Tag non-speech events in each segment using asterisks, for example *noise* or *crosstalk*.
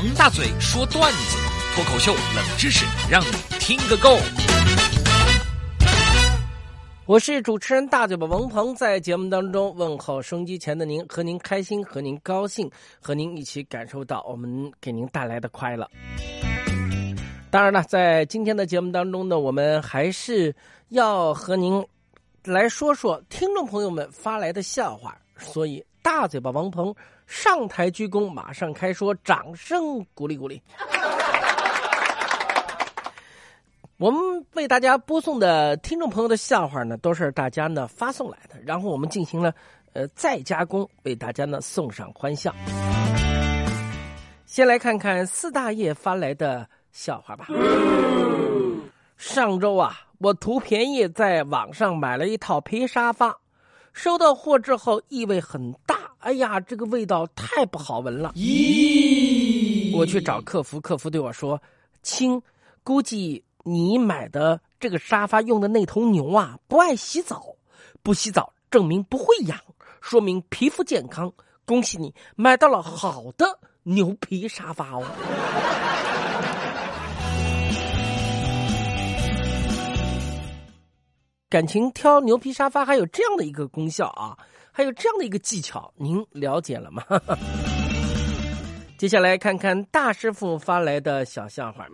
王大嘴说段子，脱口秀冷知识，让你听个够。我是主持人大嘴巴王鹏，在节目当中问候收音机前的您，和您开心，和您高兴，和您一起感受到我们给您带来的快乐。当然了，在今天的节目当中呢，我们还是要和您来说说听众朋友们发来的笑话，所以大嘴巴王鹏上台鞠躬，马上开说，掌声鼓励鼓励。我们为大家播送的听众朋友的笑话呢，都是大家呢发送来的，然后我们进行了呃再加工，为大家呢送上欢笑。先来看看四大爷发来的笑话吧。上周啊，我图便宜在网上买了一套皮沙发，收到货之后异味很大，哎呀，这个味道太不好闻了。咦，我去找客服，客服对我说：“亲，估计。”你买的这个沙发用的那头牛啊，不爱洗澡，不洗澡证明不会痒，说明皮肤健康。恭喜你买到了好的牛皮沙发哦！感情挑牛皮沙发还有这样的一个功效啊，还有这样的一个技巧，您了解了吗？*laughs* 接下来看看大师傅发来的小笑话。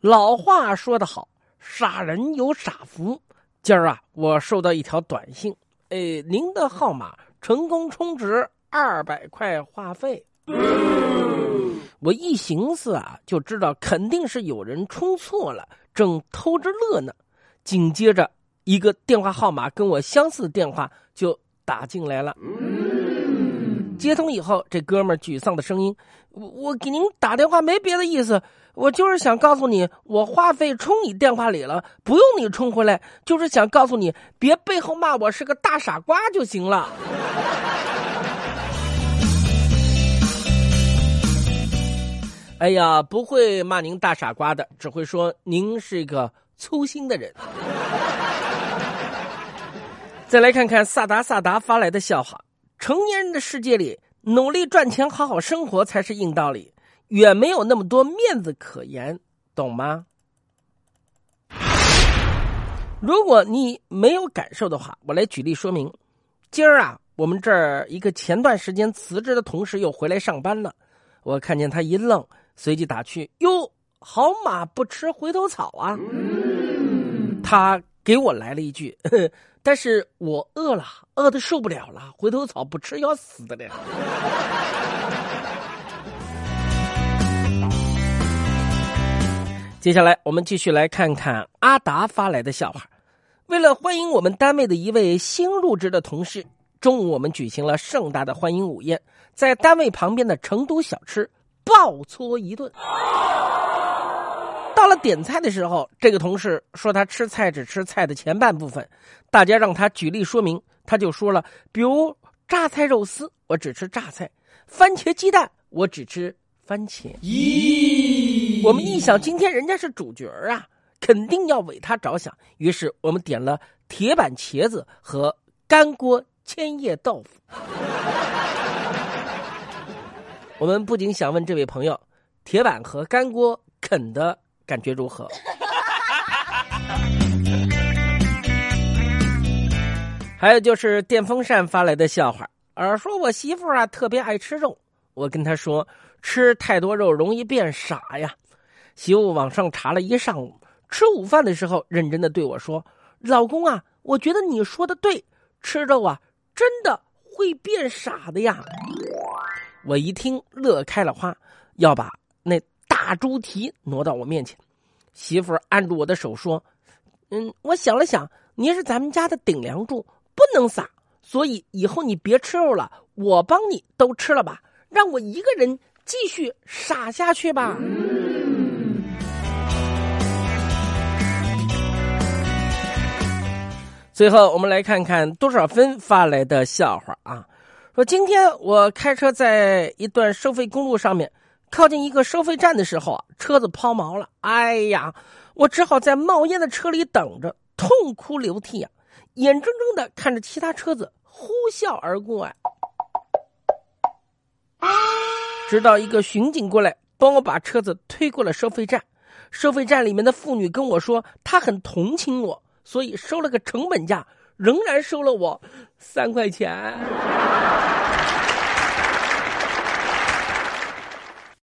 老话说得好，傻人有傻福。今儿啊，我收到一条短信，哎，您的号码成功充值二百块话费。我一寻思啊，就知道肯定是有人充错了，正偷着乐呢。紧接着，一个电话号码跟我相似的电话就打进来了。接通以后，这哥们沮丧的声音：“我我给您打电话没别的意思。”我就是想告诉你，我话费充你电话里了，不用你充回来。就是想告诉你，别背后骂我是个大傻瓜就行了。*laughs* 哎呀，不会骂您大傻瓜的，只会说您是一个粗心的人。再来看看萨达萨达发来的笑话：成年人的世界里，努力赚钱，好好生活才是硬道理。远没有那么多面子可言，懂吗？如果你没有感受的话，我来举例说明。今儿啊，我们这儿一个前段时间辞职的同事又回来上班了。我看见他一愣，随即打趣：“哟，好马不吃回头草啊！”他给我来了一句：“ *laughs* 但是我饿了，饿的受不了了，回头草不吃要死的了。”接下来，我们继续来看看阿达发来的笑话。为了欢迎我们单位的一位新入职的同事，中午我们举行了盛大的欢迎午宴，在单位旁边的成都小吃暴搓一顿。到了点菜的时候，这个同事说他吃菜只吃菜的前半部分，大家让他举例说明，他就说了，比如榨菜肉丝，我只吃榨菜；番茄鸡蛋，我只吃。番茄，咦，我们一想，今天人家是主角啊，肯定要为他着想。于是我们点了铁板茄子和干锅千叶豆腐。我们不仅想问这位朋友，铁板和干锅啃的感觉如何？*laughs* 还有就是电风扇发来的笑话，而说我媳妇啊特别爱吃肉。我跟她说，吃太多肉容易变傻呀。媳妇网上查了一上午，吃午饭的时候，认真的对我说：“老公啊，我觉得你说的对，吃肉啊，真的会变傻的呀。”我一听乐开了花，要把那大猪蹄挪到我面前。媳妇按住我的手说：“嗯，我想了想，你是咱们家的顶梁柱，不能撒，所以以后你别吃肉了，我帮你都吃了吧。”让我一个人继续傻下去吧。最后，我们来看看多少分发来的笑话啊！说今天我开车在一段收费公路上面，靠近一个收费站的时候啊，车子抛锚了。哎呀，我只好在冒烟的车里等着，痛哭流涕啊，眼睁睁的看着其他车子呼啸而过啊。直到一个巡警过来帮我把车子推过了收费站。收费站里面的妇女跟我说，她很同情我，所以收了个成本价，仍然收了我三块钱。